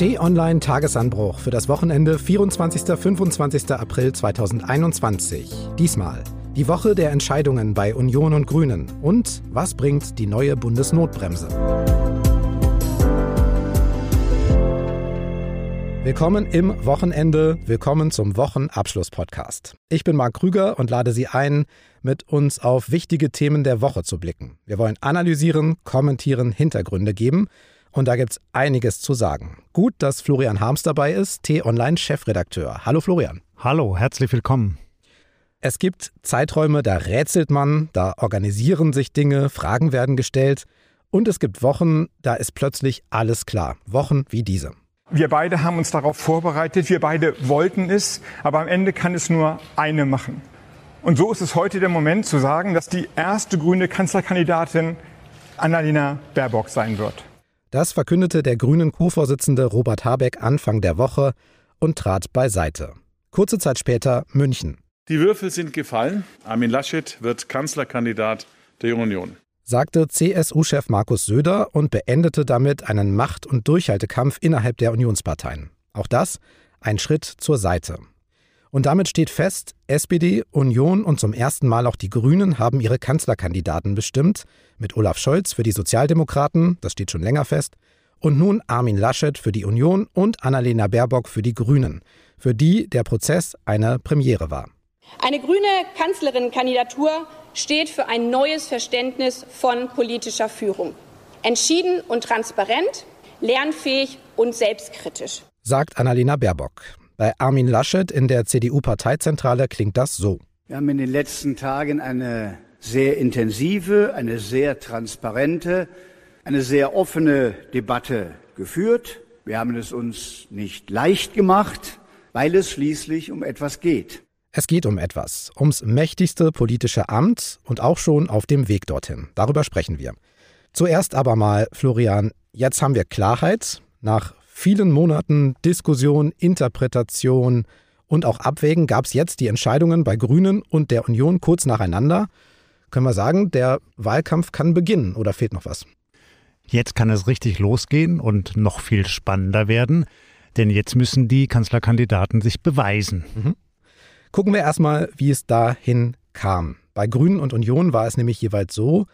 T-Online Tagesanbruch für das Wochenende 24. 25. April 2021. Diesmal die Woche der Entscheidungen bei Union und Grünen und was bringt die neue Bundesnotbremse. Willkommen im Wochenende, willkommen zum Wochenabschluss-Podcast. Ich bin Marc Krüger und lade Sie ein, mit uns auf wichtige Themen der Woche zu blicken. Wir wollen analysieren, kommentieren, Hintergründe geben und da gibt es einiges zu sagen. Gut, dass Florian Harms dabei ist, T-Online-Chefredakteur. Hallo Florian. Hallo, herzlich willkommen. Es gibt Zeiträume, da rätselt man, da organisieren sich Dinge, Fragen werden gestellt. Und es gibt Wochen, da ist plötzlich alles klar. Wochen wie diese. Wir beide haben uns darauf vorbereitet, wir beide wollten es, aber am Ende kann es nur eine machen. Und so ist es heute der Moment zu sagen, dass die erste grüne Kanzlerkandidatin Annalena Baerbock sein wird. Das verkündete der grünen Co-Vorsitzende Robert Habeck Anfang der Woche und trat beiseite. Kurze Zeit später München. Die Würfel sind gefallen. Armin Laschet wird Kanzlerkandidat der Union sagte CSU-Chef Markus Söder und beendete damit einen Macht- und Durchhaltekampf innerhalb der Unionsparteien. Auch das ein Schritt zur Seite. Und damit steht fest, SPD, Union und zum ersten Mal auch die Grünen haben ihre Kanzlerkandidaten bestimmt, mit Olaf Scholz für die Sozialdemokraten, das steht schon länger fest, und nun Armin Laschet für die Union und Annalena Baerbock für die Grünen, für die der Prozess eine Premiere war. Eine grüne Kanzlerinnenkandidatur steht für ein neues Verständnis von politischer Führung. Entschieden und transparent, lernfähig und selbstkritisch. Sagt Annalena Baerbock. Bei Armin Laschet in der CDU-Parteizentrale klingt das so. Wir haben in den letzten Tagen eine sehr intensive, eine sehr transparente, eine sehr offene Debatte geführt. Wir haben es uns nicht leicht gemacht, weil es schließlich um etwas geht. Es geht um etwas, ums mächtigste politische Amt und auch schon auf dem Weg dorthin. Darüber sprechen wir. Zuerst aber mal, Florian, jetzt haben wir Klarheit. Nach vielen Monaten Diskussion, Interpretation und auch Abwägen gab es jetzt die Entscheidungen bei Grünen und der Union kurz nacheinander. Können wir sagen, der Wahlkampf kann beginnen oder fehlt noch was? Jetzt kann es richtig losgehen und noch viel spannender werden, denn jetzt müssen die Kanzlerkandidaten sich beweisen. Mhm. Gucken wir erstmal, wie es dahin kam. Bei Grünen und Union war es nämlich jeweils so,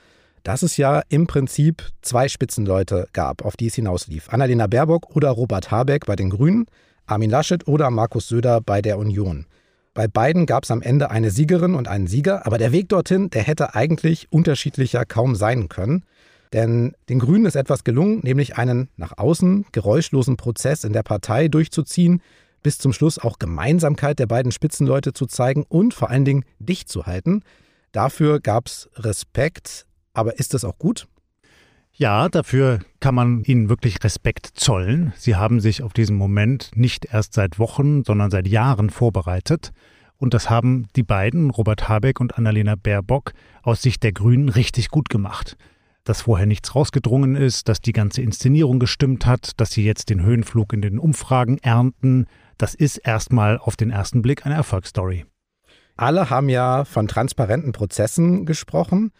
dass es ja im Prinzip zwei Spitzenleute gab, auf die es hinauslief. Annalena Baerbock oder Robert Habeck bei den Grünen, Armin Laschet oder Markus Söder bei der Union. Bei beiden gab es am Ende eine Siegerin und einen Sieger, aber der Weg dorthin, der hätte eigentlich unterschiedlicher kaum sein können. Denn den Grünen ist etwas gelungen, nämlich einen nach außen geräuschlosen Prozess in der Partei durchzuziehen, bis zum Schluss auch Gemeinsamkeit der beiden Spitzenleute zu zeigen und vor allen Dingen dicht zu halten. Dafür gab es Respekt, aber ist das auch gut? Ja, dafür kann man ihnen wirklich Respekt zollen. Sie haben sich auf diesen Moment nicht erst seit Wochen, sondern seit Jahren vorbereitet. Und das haben die beiden, Robert Habeck und Annalena Baerbock, aus Sicht der Grünen richtig gut gemacht. Dass vorher nichts rausgedrungen ist, dass die ganze Inszenierung gestimmt hat, dass sie jetzt den Höhenflug in den Umfragen ernten, das ist erstmal auf den ersten Blick eine Erfolgsstory. Alle haben ja von transparenten Prozessen gesprochen.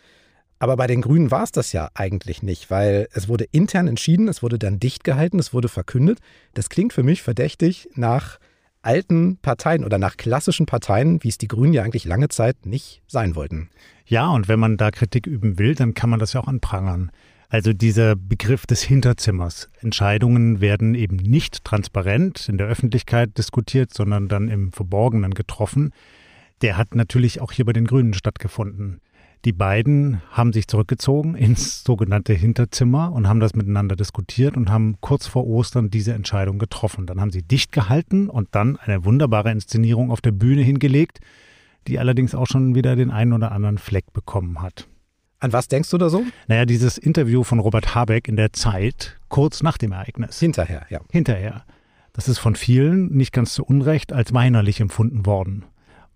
Aber bei den Grünen war es das ja eigentlich nicht, weil es wurde intern entschieden, es wurde dann dicht gehalten, es wurde verkündet. Das klingt für mich verdächtig nach alten Parteien oder nach klassischen Parteien, wie es die Grünen ja eigentlich lange Zeit nicht sein wollten. Ja, und wenn man da Kritik üben will, dann kann man das ja auch anprangern. Also dieser Begriff des Hinterzimmers. Entscheidungen werden eben nicht transparent in der Öffentlichkeit diskutiert, sondern dann im Verborgenen getroffen. Der hat natürlich auch hier bei den Grünen stattgefunden. Die beiden haben sich zurückgezogen ins sogenannte Hinterzimmer und haben das miteinander diskutiert und haben kurz vor Ostern diese Entscheidung getroffen. Dann haben sie dicht gehalten und dann eine wunderbare Inszenierung auf der Bühne hingelegt, die allerdings auch schon wieder den einen oder anderen Fleck bekommen hat. An was denkst du da so? Naja, dieses Interview von Robert Habeck in der Zeit, kurz nach dem Ereignis. Hinterher, ja. Hinterher. Das ist von vielen, nicht ganz zu Unrecht, als weinerlich empfunden worden.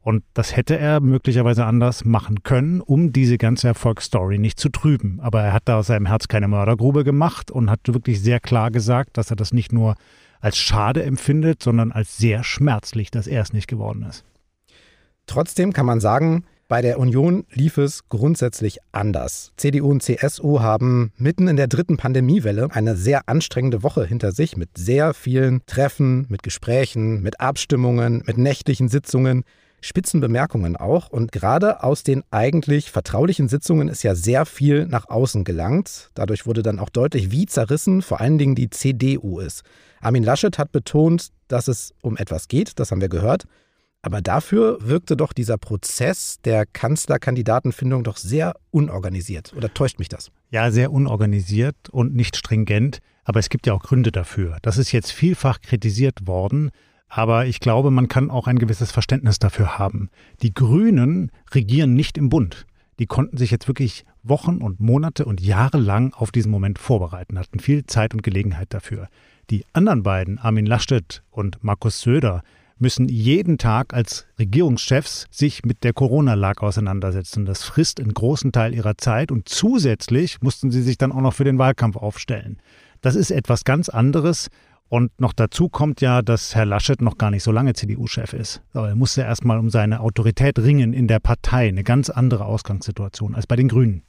Und das hätte er möglicherweise anders machen können, um diese ganze Erfolgsstory nicht zu trüben. Aber er hat da aus seinem Herz keine Mördergrube gemacht und hat wirklich sehr klar gesagt, dass er das nicht nur als schade empfindet, sondern als sehr schmerzlich, dass er es nicht geworden ist. Trotzdem kann man sagen, Bei der Union lief es grundsätzlich anders. CDU und CSU haben mitten in der dritten Pandemiewelle eine sehr anstrengende Woche hinter sich mit sehr vielen Treffen, mit Gesprächen, mit Abstimmungen, mit nächtlichen Sitzungen. Spitzenbemerkungen auch. Und gerade aus den eigentlich vertraulichen Sitzungen ist ja sehr viel nach außen gelangt. Dadurch wurde dann auch deutlich, wie zerrissen vor allen Dingen die CDU ist. Armin Laschet hat betont, dass es um etwas geht, das haben wir gehört. Aber dafür wirkte doch dieser Prozess der Kanzlerkandidatenfindung doch sehr unorganisiert. Oder täuscht mich das? Ja, sehr unorganisiert und nicht stringent. Aber es gibt ja auch Gründe dafür. Das ist jetzt vielfach kritisiert worden. Aber ich glaube, man kann auch ein gewisses Verständnis dafür haben. Die Grünen regieren nicht im Bund. Die konnten sich jetzt wirklich Wochen und Monate und Jahre lang auf diesen Moment vorbereiten, hatten viel Zeit und Gelegenheit dafür. Die anderen beiden, Armin Laschet und Markus Söder, müssen jeden Tag als Regierungschefs sich mit der Corona-Lage auseinandersetzen. Das frisst einen großen Teil ihrer Zeit und zusätzlich mussten sie sich dann auch noch für den Wahlkampf aufstellen. Das ist etwas ganz anderes und noch dazu kommt ja, dass Herr Laschet noch gar nicht so lange CDU-Chef ist. Aber er musste erstmal um seine Autorität ringen in der Partei. Eine ganz andere Ausgangssituation als bei den Grünen.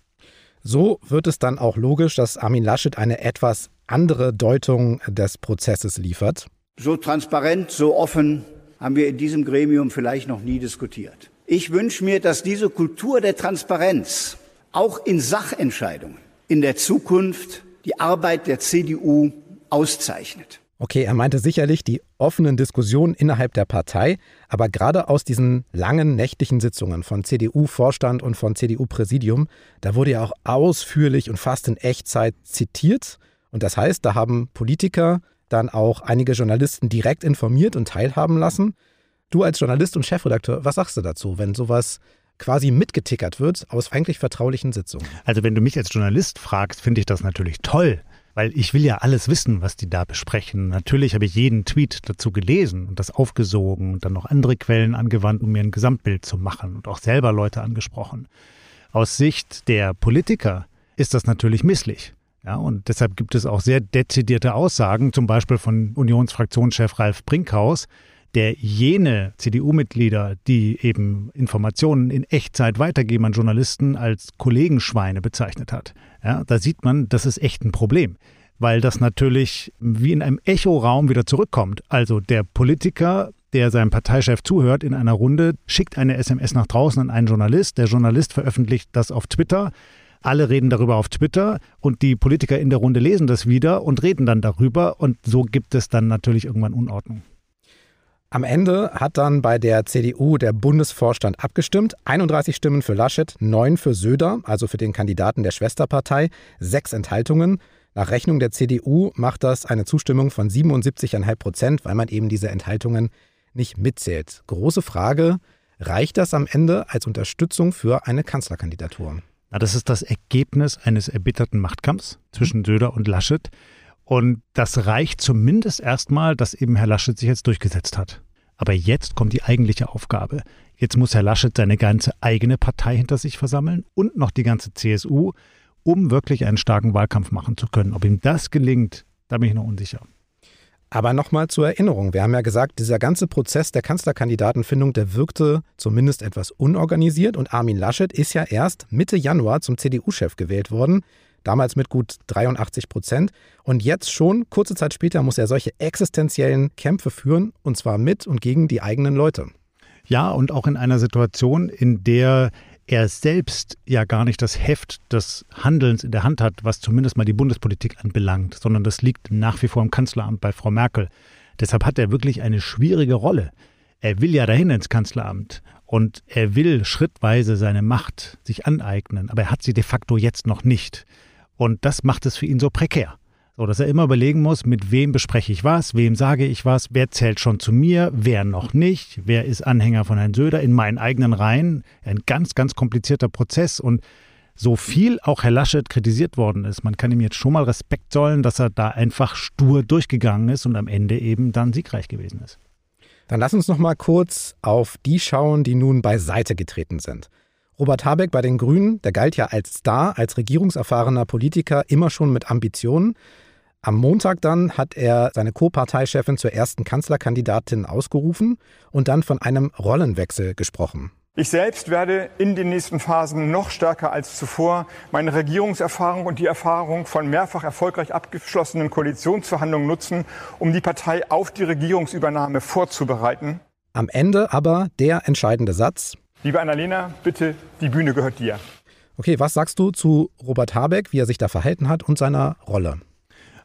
So wird es dann auch logisch, dass Armin Laschet eine etwas andere Deutung des Prozesses liefert. So transparent, so offen haben wir in diesem Gremium vielleicht noch nie diskutiert. Ich wünsche mir, dass diese Kultur der Transparenz auch in Sachentscheidungen in der Zukunft die Arbeit der CDU auszeichnet. Okay, er meinte sicherlich die offenen Diskussionen innerhalb der Partei, aber gerade aus diesen langen nächtlichen Sitzungen von CDU-Vorstand und von CDU-Präsidium, da wurde ja auch ausführlich und fast in Echtzeit zitiert. Und das heißt, da haben Politiker dann auch einige Journalisten direkt informiert und teilhaben lassen. Du als Journalist und Chefredakteur, was sagst du dazu, wenn sowas quasi mitgetickert wird aus eigentlich vertraulichen Sitzungen? Also wenn du mich als Journalist fragst, finde ich das natürlich toll, weil ich will ja alles wissen, was die da besprechen. Natürlich habe ich jeden Tweet dazu gelesen und das aufgesogen und dann noch andere Quellen angewandt, um mir ein Gesamtbild zu machen und auch selber Leute angesprochen. Aus Sicht der Politiker ist das natürlich misslich. Ja, und deshalb gibt es auch sehr dezidierte Aussagen, zum Beispiel von Unionsfraktionschef Ralf Brinkhaus, der jene CDU-Mitglieder, die eben Informationen in Echtzeit weitergeben an Journalisten, als Kollegenschweine bezeichnet hat. Ja, da sieht man, das ist echt ein Problem, weil das natürlich wie in einem Echoraum wieder zurückkommt. Also der Politiker, der seinem Parteichef zuhört in einer Runde, schickt eine SMS nach draußen an einen Journalist. Der Journalist veröffentlicht das auf Twitter. Alle reden darüber auf Twitter und die Politiker in der Runde lesen das wieder und reden dann darüber und so gibt es dann natürlich irgendwann Unordnung. Am Ende hat dann bei der CDU der Bundesvorstand abgestimmt. 31 Stimmen für Laschet, 9 für Söder, also für den Kandidaten der Schwesterpartei, 6 Enthaltungen. Nach Rechnung der CDU macht das eine Zustimmung von 77,5 Prozent, weil man eben diese Enthaltungen nicht mitzählt. Große Frage, reicht das am Ende als Unterstützung für eine Kanzlerkandidatur? Na, das ist das Ergebnis eines erbitterten Machtkampfs zwischen Söder und Laschet. Und das reicht zumindest erstmal, dass eben Herr Laschet sich jetzt durchgesetzt hat. Aber jetzt kommt die eigentliche Aufgabe. Jetzt muss Herr Laschet seine ganze eigene Partei hinter sich versammeln und noch die ganze CSU, um wirklich einen starken Wahlkampf machen zu können. Ob ihm das gelingt, da bin ich noch unsicher. Aber nochmal zur Erinnerung. Wir haben ja gesagt, dieser ganze Prozess der Kanzlerkandidatenfindung, der wirkte zumindest etwas unorganisiert und Armin Laschet ist ja erst Mitte Januar zum CDU-Chef gewählt worden damals mit gut 83 Prozent. Und jetzt schon, kurze Zeit später, muss er solche existenziellen Kämpfe führen, und zwar mit und gegen die eigenen Leute. Ja, und auch in einer Situation, in der er selbst ja gar nicht das Heft des Handelns in der Hand hat, was zumindest mal die Bundespolitik anbelangt, sondern das liegt nach wie vor im Kanzleramt bei Frau Merkel. Deshalb hat er wirklich eine schwierige Rolle. Er will ja dahin ins Kanzleramt und er will schrittweise seine Macht sich aneignen, aber er hat sie de facto jetzt noch nicht. Und das macht es für ihn so prekär. So, dass er immer überlegen muss, mit wem bespreche ich was, wem sage ich was, wer zählt schon zu mir, wer noch nicht, wer ist Anhänger von Herrn Söder in meinen eigenen Reihen. Ein ganz, ganz komplizierter Prozess und so viel auch Herr Laschet kritisiert worden ist, man kann ihm jetzt schon mal Respekt zollen, dass er da einfach stur durchgegangen ist und am Ende eben dann siegreich gewesen ist. Dann lass uns noch mal kurz auf die schauen, die nun beiseite getreten sind. Robert Habeck bei den Grünen, der galt ja als Star, als regierungserfahrener Politiker, immer schon mit Ambitionen. Am Montag dann hat er seine Co-Parteichefin zur ersten Kanzlerkandidatin ausgerufen und dann von einem Rollenwechsel gesprochen. Ich selbst werde in den nächsten Phasen noch stärker als zuvor meine Regierungserfahrung und die Erfahrung von mehrfach erfolgreich abgeschlossenen Koalitionsverhandlungen nutzen, um die Partei auf die Regierungsübernahme vorzubereiten. Am Ende aber der entscheidende Satz. Liebe Annalena, bitte, die Bühne gehört dir. Okay, was sagst du zu Robert Habeck, wie er sich da verhalten hat und seiner Rolle?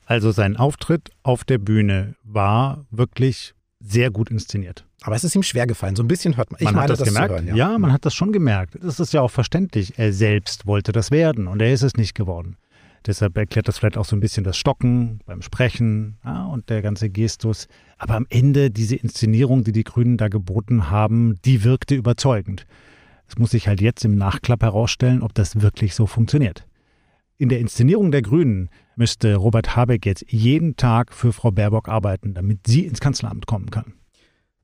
Also sein Auftritt auf der Bühne war wirklich sehr gut inszeniert. Aber es ist ihm schwer gefallen. So ein bisschen hört man. Ich man meine, hat das, das gemerkt. Hören, ja. ja, man hat das schon gemerkt. Das ist ja auch verständlich. Er selbst wollte das werden und er ist es nicht geworden. Deshalb erklärt das vielleicht auch so ein bisschen das Stocken beim Sprechen ja, und der ganze Gestus. Aber am Ende diese Inszenierung, die die Grünen da geboten haben, die wirkte überzeugend. Es muss sich halt jetzt im Nachklapp herausstellen, ob das wirklich so funktioniert. In der Inszenierung der Grünen müsste Robert Habeck jetzt jeden Tag für Frau Baerbock arbeiten, damit sie ins Kanzleramt kommen kann.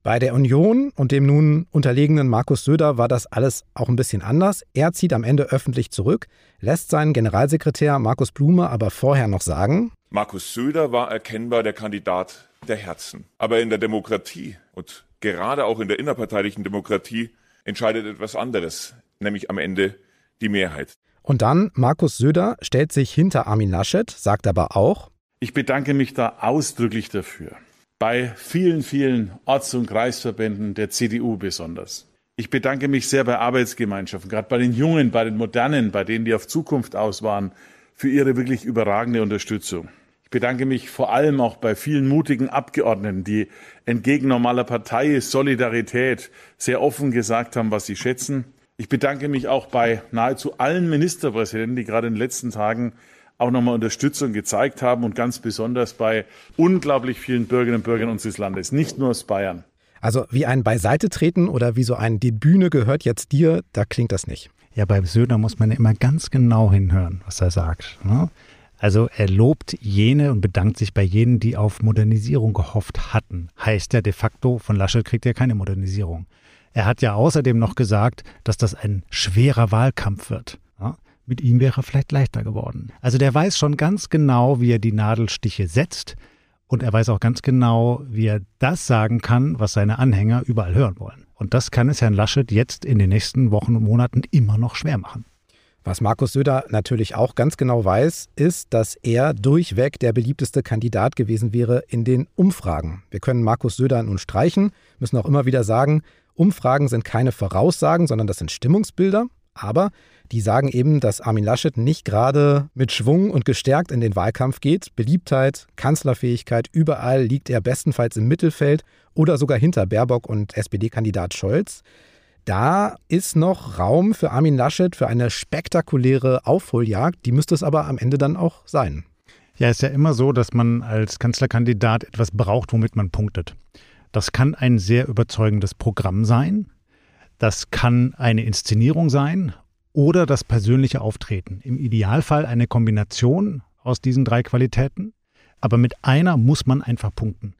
Bei der Union und dem nun unterlegenen Markus Söder war das alles auch ein bisschen anders. Er zieht am Ende öffentlich zurück, lässt seinen Generalsekretär Markus Blume aber vorher noch sagen, Markus Söder war erkennbar der Kandidat der Herzen. Aber in der Demokratie und gerade auch in der innerparteilichen Demokratie entscheidet etwas anderes, nämlich am Ende die Mehrheit. Und dann, Markus Söder stellt sich hinter Armin Laschet, sagt aber auch, ich bedanke mich da ausdrücklich dafür bei vielen, vielen Orts- und Kreisverbänden der CDU besonders. Ich bedanke mich sehr bei Arbeitsgemeinschaften, gerade bei den Jungen, bei den Modernen, bei denen, die auf Zukunft aus waren, für ihre wirklich überragende Unterstützung. Ich bedanke mich vor allem auch bei vielen mutigen Abgeordneten, die entgegen normaler Partei Solidarität sehr offen gesagt haben, was sie schätzen. Ich bedanke mich auch bei nahezu allen Ministerpräsidenten, die gerade in den letzten Tagen auch nochmal Unterstützung gezeigt haben und ganz besonders bei unglaublich vielen Bürgerinnen und Bürgern unseres Landes, nicht nur aus Bayern. Also wie ein Beiseite treten oder wie so ein Die Bühne gehört jetzt dir, da klingt das nicht. Ja, bei Söder muss man immer ganz genau hinhören, was er sagt. Ne? Also er lobt jene und bedankt sich bei jenen, die auf Modernisierung gehofft hatten. Heißt ja de facto, von Laschet kriegt er keine Modernisierung. Er hat ja außerdem noch gesagt, dass das ein schwerer Wahlkampf wird. Mit ihm wäre vielleicht leichter geworden. Also der weiß schon ganz genau, wie er die Nadelstiche setzt. Und er weiß auch ganz genau, wie er das sagen kann, was seine Anhänger überall hören wollen. Und das kann es Herrn Laschet jetzt in den nächsten Wochen und Monaten immer noch schwer machen. Was Markus Söder natürlich auch ganz genau weiß, ist, dass er durchweg der beliebteste Kandidat gewesen wäre in den Umfragen. Wir können Markus Söder nun streichen, müssen auch immer wieder sagen, Umfragen sind keine Voraussagen, sondern das sind Stimmungsbilder. Aber die sagen eben, dass Armin Laschet nicht gerade mit Schwung und gestärkt in den Wahlkampf geht. Beliebtheit, Kanzlerfähigkeit, überall liegt er bestenfalls im Mittelfeld oder sogar hinter Baerbock und SPD-Kandidat Scholz. Da ist noch Raum für Armin Laschet für eine spektakuläre Aufholjagd. Die müsste es aber am Ende dann auch sein. Ja, ist ja immer so, dass man als Kanzlerkandidat etwas braucht, womit man punktet. Das kann ein sehr überzeugendes Programm sein. Das kann eine Inszenierung sein oder das persönliche Auftreten. Im Idealfall eine Kombination aus diesen drei Qualitäten. Aber mit einer muss man einfach punkten.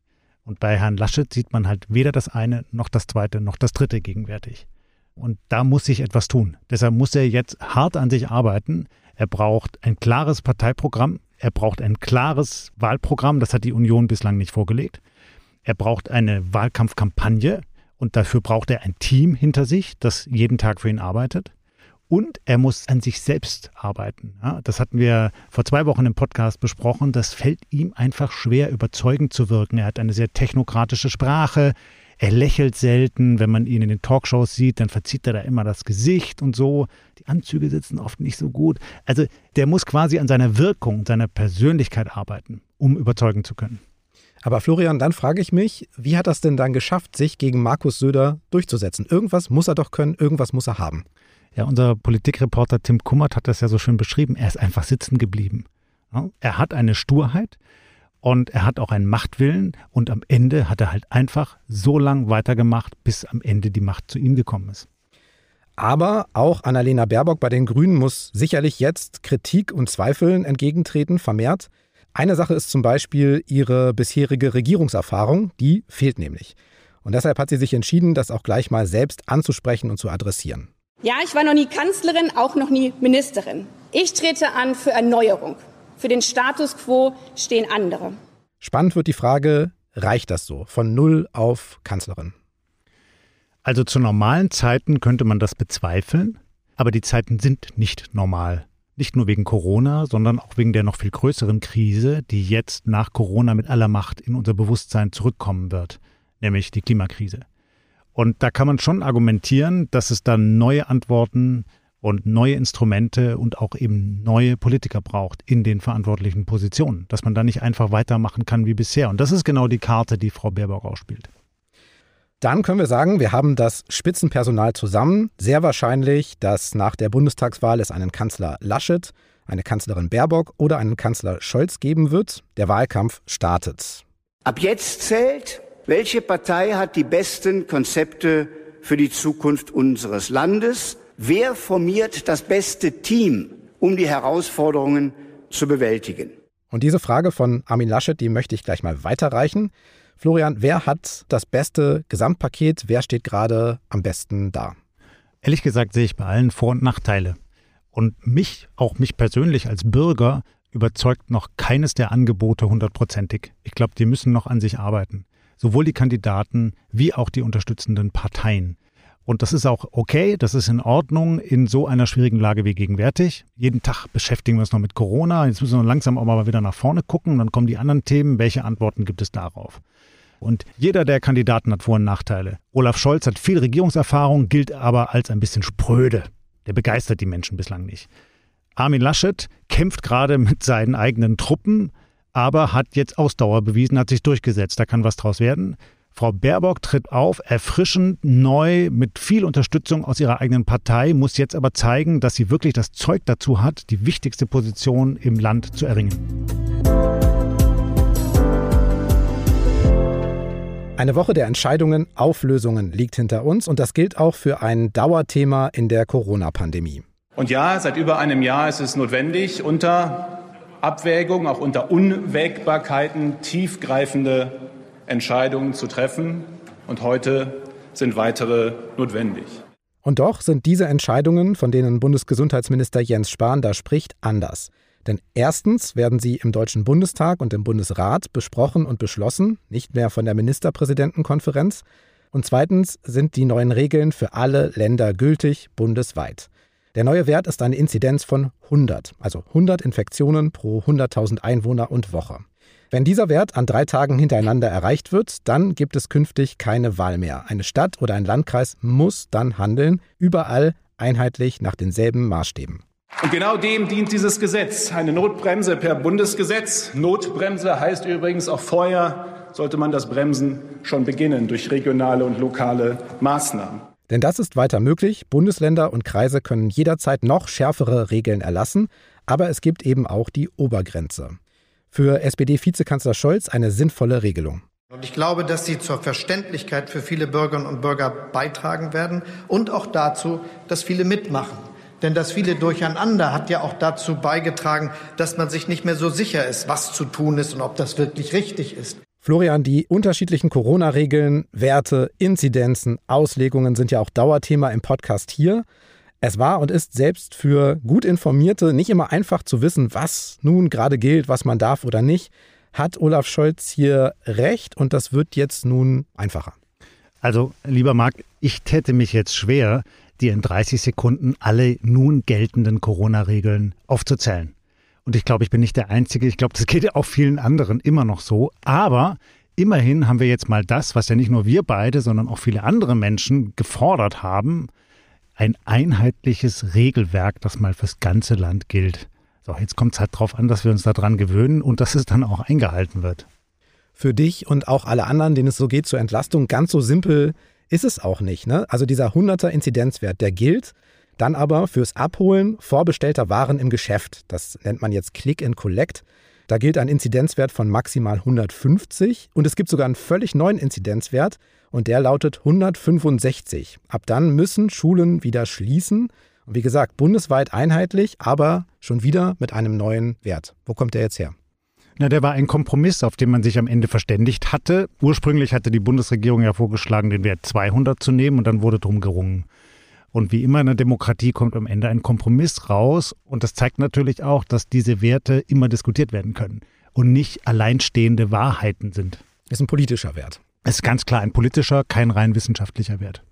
Und bei Herrn Laschet sieht man halt weder das eine noch das zweite noch das dritte gegenwärtig. Und da muss sich etwas tun. Deshalb muss er jetzt hart an sich arbeiten. Er braucht ein klares Parteiprogramm. Er braucht ein klares Wahlprogramm. Das hat die Union bislang nicht vorgelegt. Er braucht eine Wahlkampfkampagne. Und dafür braucht er ein Team hinter sich, das jeden Tag für ihn arbeitet. Und er muss an sich selbst arbeiten. Ja, das hatten wir vor zwei Wochen im Podcast besprochen. Das fällt ihm einfach schwer, überzeugend zu wirken. Er hat eine sehr technokratische Sprache. Er lächelt selten. Wenn man ihn in den Talkshows sieht, dann verzieht er da immer das Gesicht und so. Die Anzüge sitzen oft nicht so gut. Also der muss quasi an seiner Wirkung, seiner Persönlichkeit arbeiten, um überzeugen zu können. Aber Florian, dann frage ich mich, wie hat das denn dann geschafft, sich gegen Markus Söder durchzusetzen? Irgendwas muss er doch können, irgendwas muss er haben. Ja, unser Politikreporter Tim Kummert hat das ja so schön beschrieben. Er ist einfach sitzen geblieben. Ja, er hat eine Sturheit und er hat auch einen Machtwillen und am Ende hat er halt einfach so lang weitergemacht, bis am Ende die Macht zu ihm gekommen ist. Aber auch Annalena Baerbock bei den Grünen muss sicherlich jetzt Kritik und Zweifeln entgegentreten, vermehrt. Eine Sache ist zum Beispiel ihre bisherige Regierungserfahrung, die fehlt nämlich. Und deshalb hat sie sich entschieden, das auch gleich mal selbst anzusprechen und zu adressieren. Ja, ich war noch nie Kanzlerin, auch noch nie Ministerin. Ich trete an für Erneuerung. Für den Status quo stehen andere. Spannend wird die Frage, reicht das so von Null auf Kanzlerin? Also zu normalen Zeiten könnte man das bezweifeln, aber die Zeiten sind nicht normal. Nicht nur wegen Corona, sondern auch wegen der noch viel größeren Krise, die jetzt nach Corona mit aller Macht in unser Bewusstsein zurückkommen wird, nämlich die Klimakrise. Und da kann man schon argumentieren, dass es dann neue Antworten und neue Instrumente und auch eben neue Politiker braucht in den verantwortlichen Positionen, dass man da nicht einfach weitermachen kann wie bisher. Und das ist genau die Karte, die Frau Baerbock ausspielt. Dann können wir sagen, wir haben das Spitzenpersonal zusammen. Sehr wahrscheinlich, dass nach der Bundestagswahl es einen Kanzler Laschet, eine Kanzlerin Baerbock oder einen Kanzler Scholz geben wird. Der Wahlkampf startet. Ab jetzt zählt, welche Partei hat die besten Konzepte für die Zukunft unseres Landes? Wer formiert das beste Team, um die Herausforderungen zu bewältigen? Und diese Frage von Armin Laschet, die möchte ich gleich mal weiterreichen. Florian, wer hat das beste Gesamtpaket? Wer steht gerade am besten da? Ehrlich gesagt sehe ich bei allen Vor- und Nachteile. Und mich, auch mich persönlich als Bürger, überzeugt noch keines der Angebote hundertprozentig. Ich glaube, die müssen noch an sich arbeiten. Sowohl die Kandidaten wie auch die unterstützenden Parteien. Und das ist auch okay, das ist in Ordnung in so einer schwierigen Lage wie gegenwärtig. Jeden Tag beschäftigen wir uns noch mit Corona. Jetzt müssen wir langsam auch mal wieder nach vorne gucken. Dann kommen die anderen Themen. Welche Antworten gibt es darauf? Und jeder der Kandidaten hat Vor- und Nachteile. Olaf Scholz hat viel Regierungserfahrung, gilt aber als ein bisschen spröde. Der begeistert die Menschen bislang nicht. Armin Laschet kämpft gerade mit seinen eigenen Truppen, aber hat jetzt Ausdauer bewiesen, hat sich durchgesetzt. Da kann was draus werden. Frau Baerbock tritt auf, erfrischend, neu, mit viel Unterstützung aus ihrer eigenen Partei, muss jetzt aber zeigen, dass sie wirklich das Zeug dazu hat, die wichtigste Position im Land zu erringen. Eine Woche der Entscheidungen, Auflösungen liegt hinter uns und das gilt auch für ein Dauerthema in der Corona-Pandemie. Und ja, seit über einem Jahr ist es notwendig, unter Abwägung, auch unter Unwägbarkeiten tiefgreifende Entscheidungen zu treffen. Und heute sind weitere notwendig. Und doch sind diese Entscheidungen, von denen Bundesgesundheitsminister Jens Spahn da spricht, anders. Denn erstens werden sie im Deutschen Bundestag und im Bundesrat besprochen und beschlossen, nicht mehr von der Ministerpräsidentenkonferenz. Und zweitens sind die neuen Regeln für alle Länder gültig bundesweit. Der neue Wert ist eine Inzidenz von 100, also 100 Infektionen pro 100.000 Einwohner und Woche. Wenn dieser Wert an drei Tagen hintereinander erreicht wird, dann gibt es künftig keine Wahl mehr. Eine Stadt oder ein Landkreis muss dann handeln, überall einheitlich nach denselben Maßstäben. Und genau dem dient dieses Gesetz. Eine Notbremse per Bundesgesetz. Notbremse heißt übrigens auch vorher sollte man das Bremsen schon beginnen durch regionale und lokale Maßnahmen. Denn das ist weiter möglich. Bundesländer und Kreise können jederzeit noch schärfere Regeln erlassen, aber es gibt eben auch die Obergrenze. Für SPD-Vizekanzler Scholz eine sinnvolle Regelung. Und ich glaube, dass sie zur Verständlichkeit für viele Bürgerinnen und Bürger beitragen werden und auch dazu, dass viele mitmachen. Denn das viele Durcheinander hat ja auch dazu beigetragen, dass man sich nicht mehr so sicher ist, was zu tun ist und ob das wirklich richtig ist. Florian, die unterschiedlichen Corona-Regeln, Werte, Inzidenzen, Auslegungen sind ja auch Dauerthema im Podcast hier. Es war und ist selbst für gut informierte nicht immer einfach zu wissen, was nun gerade gilt, was man darf oder nicht. Hat Olaf Scholz hier recht und das wird jetzt nun einfacher? Also, lieber Marc, ich täte mich jetzt schwer, dir in 30 Sekunden alle nun geltenden Corona-Regeln aufzuzählen. Und ich glaube, ich bin nicht der Einzige. Ich glaube, das geht ja auch vielen anderen immer noch so. Aber immerhin haben wir jetzt mal das, was ja nicht nur wir beide, sondern auch viele andere Menschen gefordert haben, ein einheitliches Regelwerk, das mal fürs ganze Land gilt. So, jetzt kommt es halt darauf an, dass wir uns daran gewöhnen und dass es dann auch eingehalten wird. Für dich und auch alle anderen, denen es so geht zur Entlastung, ganz so simpel ist es auch nicht. Ne? Also dieser 100er Inzidenzwert, der gilt. Dann aber fürs Abholen vorbestellter Waren im Geschäft. Das nennt man jetzt Click and Collect. Da gilt ein Inzidenzwert von maximal 150 und es gibt sogar einen völlig neuen Inzidenzwert und der lautet 165. Ab dann müssen Schulen wieder schließen. Und wie gesagt, bundesweit einheitlich, aber schon wieder mit einem neuen Wert. Wo kommt der jetzt her? Na, der war ein Kompromiss, auf den man sich am Ende verständigt hatte. Ursprünglich hatte die Bundesregierung ja vorgeschlagen, den Wert 200 zu nehmen und dann wurde drum gerungen. Und wie immer in der Demokratie kommt am Ende ein Kompromiss raus und das zeigt natürlich auch, dass diese Werte immer diskutiert werden können und nicht alleinstehende Wahrheiten sind. Ist ein politischer Wert. Es ist ganz klar ein politischer, kein rein wissenschaftlicher Wert.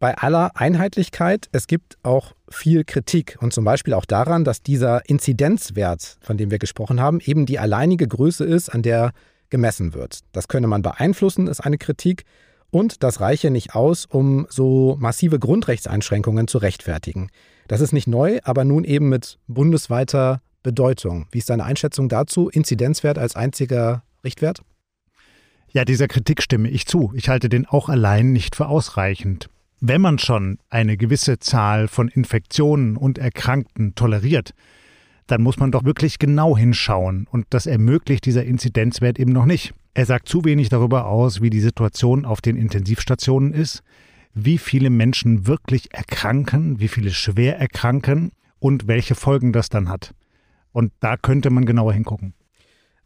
Bei aller Einheitlichkeit, es gibt auch viel Kritik und zum Beispiel auch daran, dass dieser Inzidenzwert, von dem wir gesprochen haben, eben die alleinige Größe ist, an der gemessen wird. Das könne man beeinflussen, ist eine Kritik. Und das reiche nicht aus, um so massive Grundrechtseinschränkungen zu rechtfertigen. Das ist nicht neu, aber nun eben mit bundesweiter Bedeutung. Wie ist deine Einschätzung dazu? Inzidenzwert als einziger Richtwert? Ja, dieser Kritik stimme ich zu. Ich halte den auch allein nicht für ausreichend. Wenn man schon eine gewisse Zahl von Infektionen und Erkrankten toleriert, dann muss man doch wirklich genau hinschauen. Und das ermöglicht dieser Inzidenzwert eben noch nicht. Er sagt zu wenig darüber aus, wie die Situation auf den Intensivstationen ist, wie viele Menschen wirklich erkranken, wie viele schwer erkranken und welche Folgen das dann hat. Und da könnte man genauer hingucken.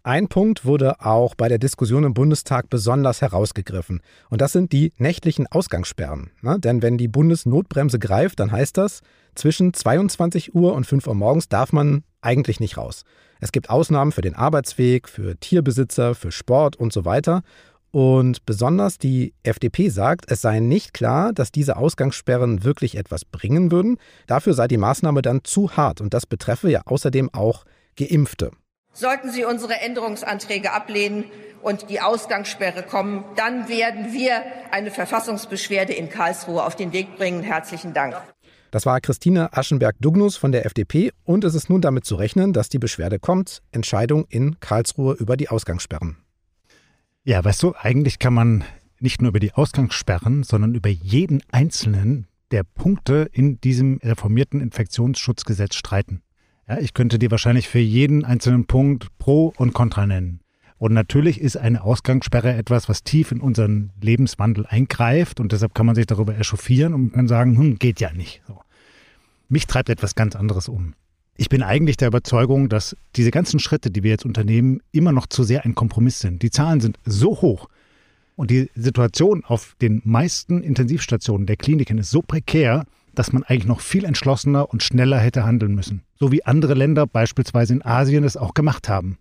Ein Punkt wurde auch bei der Diskussion im Bundestag besonders herausgegriffen. Und das sind die nächtlichen Ausgangssperren. Ne? Denn wenn die Bundesnotbremse greift, dann heißt das, zwischen 22 Uhr und 5 Uhr morgens darf man eigentlich nicht raus. Es gibt Ausnahmen für den Arbeitsweg, für Tierbesitzer, für Sport und so weiter. Und besonders die FDP sagt, es sei nicht klar, dass diese Ausgangssperren wirklich etwas bringen würden. Dafür sei die Maßnahme dann zu hart und das betreffe ja außerdem auch Geimpfte. Sollten Sie unsere Änderungsanträge ablehnen und die Ausgangssperre kommen, dann werden wir eine Verfassungsbeschwerde in Karlsruhe auf den Weg bringen. Herzlichen Dank. Das war Christine Aschenberg-Dugnus von der FDP und es ist nun damit zu rechnen, dass die Beschwerde kommt. Entscheidung in Karlsruhe über die Ausgangssperren. Ja, weißt du, eigentlich kann man nicht nur über die Ausgangssperren, sondern über jeden einzelnen der Punkte in diesem reformierten Infektionsschutzgesetz streiten. Ja, ich könnte dir wahrscheinlich für jeden einzelnen Punkt Pro und Contra nennen. Und natürlich ist eine Ausgangssperre etwas, was tief in unseren Lebenswandel eingreift und deshalb kann man sich darüber echauffieren und kann sagen, hm, geht ja nicht. So. Mich treibt etwas ganz anderes um. Ich bin eigentlich der Überzeugung, dass diese ganzen Schritte, die wir jetzt unternehmen, immer noch zu sehr ein Kompromiss sind. Die Zahlen sind so hoch und die Situation auf den meisten Intensivstationen der Kliniken ist so prekär, dass man eigentlich noch viel entschlossener und schneller hätte handeln müssen. So wie andere Länder, beispielsweise in Asien, es auch gemacht haben.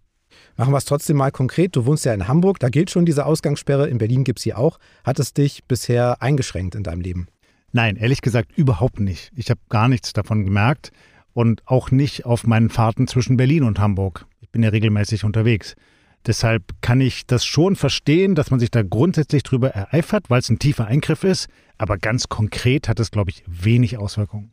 Machen wir es trotzdem mal konkret. Du wohnst ja in Hamburg, da gilt schon diese Ausgangssperre. In Berlin gibt es sie auch. Hat es dich bisher eingeschränkt in deinem Leben? Nein, ehrlich gesagt überhaupt nicht. Ich habe gar nichts davon gemerkt und auch nicht auf meinen Fahrten zwischen Berlin und Hamburg. Ich bin ja regelmäßig unterwegs. Deshalb kann ich das schon verstehen, dass man sich da grundsätzlich drüber ereifert, weil es ein tiefer Eingriff ist. Aber ganz konkret hat es, glaube ich, wenig Auswirkungen.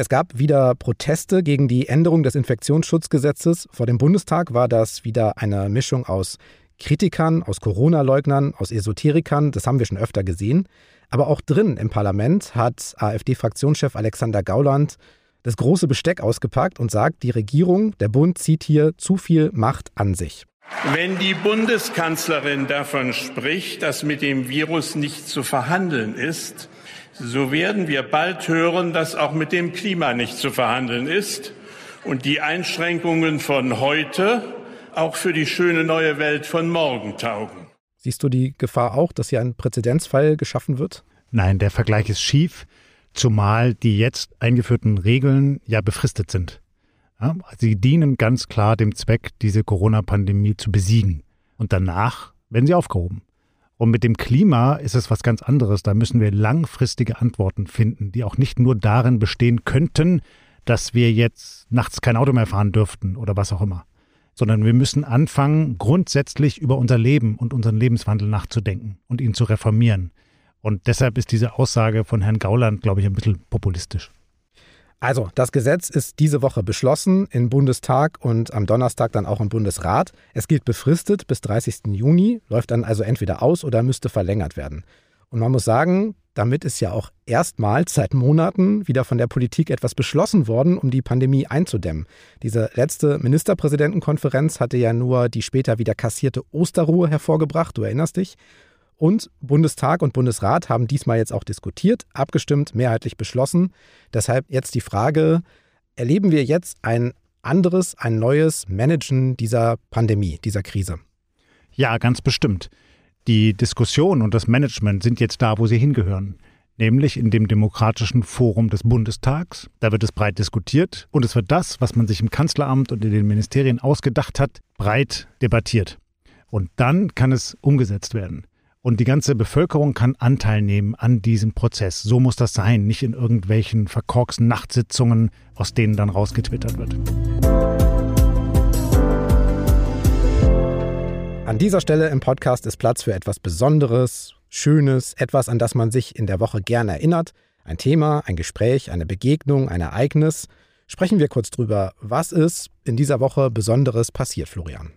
Es gab wieder Proteste gegen die Änderung des Infektionsschutzgesetzes. Vor dem Bundestag war das wieder eine Mischung aus Kritikern, aus Corona-Leugnern, aus Esoterikern. Das haben wir schon öfter gesehen. Aber auch drin im Parlament hat AfD-Fraktionschef Alexander Gauland das große Besteck ausgepackt und sagt, die Regierung, der Bund zieht hier zu viel Macht an sich. Wenn die Bundeskanzlerin davon spricht, dass mit dem Virus nicht zu verhandeln ist, so werden wir bald hören, dass auch mit dem Klima nicht zu verhandeln ist und die Einschränkungen von heute auch für die schöne neue Welt von morgen taugen. Siehst du die Gefahr auch, dass hier ein Präzedenzfall geschaffen wird? Nein, der Vergleich ist schief, zumal die jetzt eingeführten Regeln ja befristet sind. Ja, sie dienen ganz klar dem Zweck, diese Corona-Pandemie zu besiegen. Und danach werden sie aufgehoben. Und mit dem Klima ist es was ganz anderes. Da müssen wir langfristige Antworten finden, die auch nicht nur darin bestehen könnten, dass wir jetzt nachts kein Auto mehr fahren dürften oder was auch immer, sondern wir müssen anfangen, grundsätzlich über unser Leben und unseren Lebenswandel nachzudenken und ihn zu reformieren. Und deshalb ist diese Aussage von Herrn Gauland, glaube ich, ein bisschen populistisch. Also, das Gesetz ist diese Woche beschlossen im Bundestag und am Donnerstag dann auch im Bundesrat. Es gilt befristet bis 30. Juni, läuft dann also entweder aus oder müsste verlängert werden. Und man muss sagen, damit ist ja auch erstmals seit Monaten wieder von der Politik etwas beschlossen worden, um die Pandemie einzudämmen. Diese letzte Ministerpräsidentenkonferenz hatte ja nur die später wieder kassierte Osterruhe hervorgebracht, du erinnerst dich. Und Bundestag und Bundesrat haben diesmal jetzt auch diskutiert, abgestimmt, mehrheitlich beschlossen. Deshalb jetzt die Frage, erleben wir jetzt ein anderes, ein neues Managen dieser Pandemie, dieser Krise? Ja, ganz bestimmt. Die Diskussion und das Management sind jetzt da, wo sie hingehören, nämlich in dem demokratischen Forum des Bundestags. Da wird es breit diskutiert und es wird das, was man sich im Kanzleramt und in den Ministerien ausgedacht hat, breit debattiert. Und dann kann es umgesetzt werden. Und die ganze Bevölkerung kann Anteil nehmen an diesem Prozess. So muss das sein, nicht in irgendwelchen verkorksten Nachtsitzungen, aus denen dann rausgetwittert wird. An dieser Stelle im Podcast ist Platz für etwas Besonderes, Schönes, etwas, an das man sich in der Woche gern erinnert. Ein Thema, ein Gespräch, eine Begegnung, ein Ereignis. Sprechen wir kurz drüber, was ist in dieser Woche Besonderes passiert, Florian?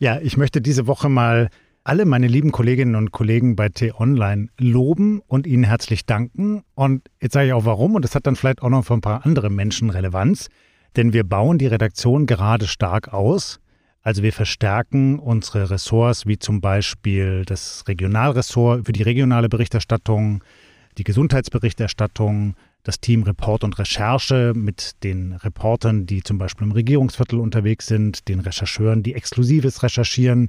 Ja, ich möchte diese Woche mal alle meine lieben Kolleginnen und Kollegen bei T-Online loben und ihnen herzlich danken. Und jetzt sage ich auch warum, und das hat dann vielleicht auch noch für ein paar andere Menschen Relevanz, denn wir bauen die Redaktion gerade stark aus. Also wir verstärken unsere Ressorts, wie zum Beispiel das Regionalressort für die regionale Berichterstattung, die Gesundheitsberichterstattung, das Team Report und Recherche mit den Reportern, die zum Beispiel im Regierungsviertel unterwegs sind, den Rechercheuren, die Exklusives recherchieren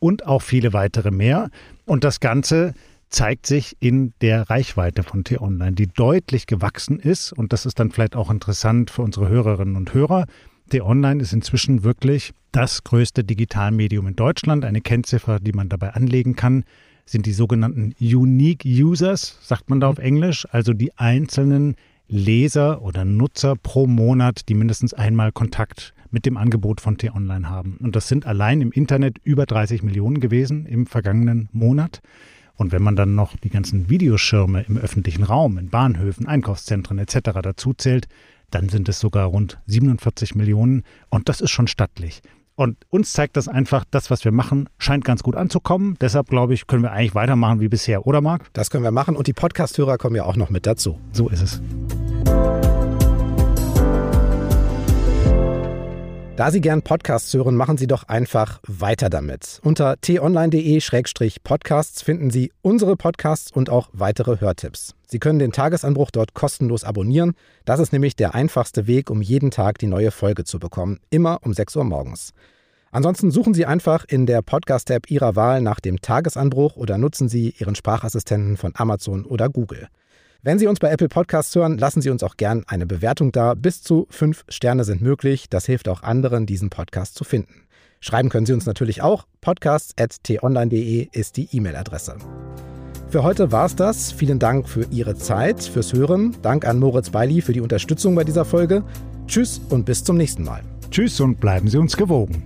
und auch viele weitere mehr. Und das Ganze zeigt sich in der Reichweite von T-Online, die deutlich gewachsen ist. Und das ist dann vielleicht auch interessant für unsere Hörerinnen und Hörer. T-Online ist inzwischen wirklich das größte Digitalmedium in Deutschland. Eine Kennziffer, die man dabei anlegen kann, sind die sogenannten Unique Users, sagt man da auf Englisch, also die einzelnen Leser oder Nutzer pro Monat, die mindestens einmal Kontakt mit dem Angebot von T-Online haben. Und das sind allein im Internet über 30 Millionen gewesen im vergangenen Monat. Und wenn man dann noch die ganzen Videoschirme im öffentlichen Raum, in Bahnhöfen, Einkaufszentren etc. dazu zählt, dann sind es sogar rund 47 Millionen. Und das ist schon stattlich. Und uns zeigt das einfach, das, was wir machen, scheint ganz gut anzukommen. Deshalb glaube ich, können wir eigentlich weitermachen wie bisher, oder Marc? Das können wir machen und die Podcast-Hörer kommen ja auch noch mit dazu. So ist es. Da Sie gern Podcasts hören, machen Sie doch einfach weiter damit. Unter t-online.de-podcasts finden Sie unsere Podcasts und auch weitere Hörtipps. Sie können den Tagesanbruch dort kostenlos abonnieren. Das ist nämlich der einfachste Weg, um jeden Tag die neue Folge zu bekommen. Immer um 6 Uhr morgens. Ansonsten suchen Sie einfach in der Podcast-App Ihrer Wahl nach dem Tagesanbruch oder nutzen Sie Ihren Sprachassistenten von Amazon oder Google. Wenn Sie uns bei Apple Podcasts hören, lassen Sie uns auch gern eine Bewertung da. Bis zu fünf Sterne sind möglich. Das hilft auch anderen, diesen Podcast zu finden. Schreiben können Sie uns natürlich auch. podcasts.tonline.de ist die E-Mail-Adresse. Für heute war es das. Vielen Dank für Ihre Zeit, fürs Hören. Dank an Moritz Beili für die Unterstützung bei dieser Folge. Tschüss und bis zum nächsten Mal. Tschüss und bleiben Sie uns gewogen.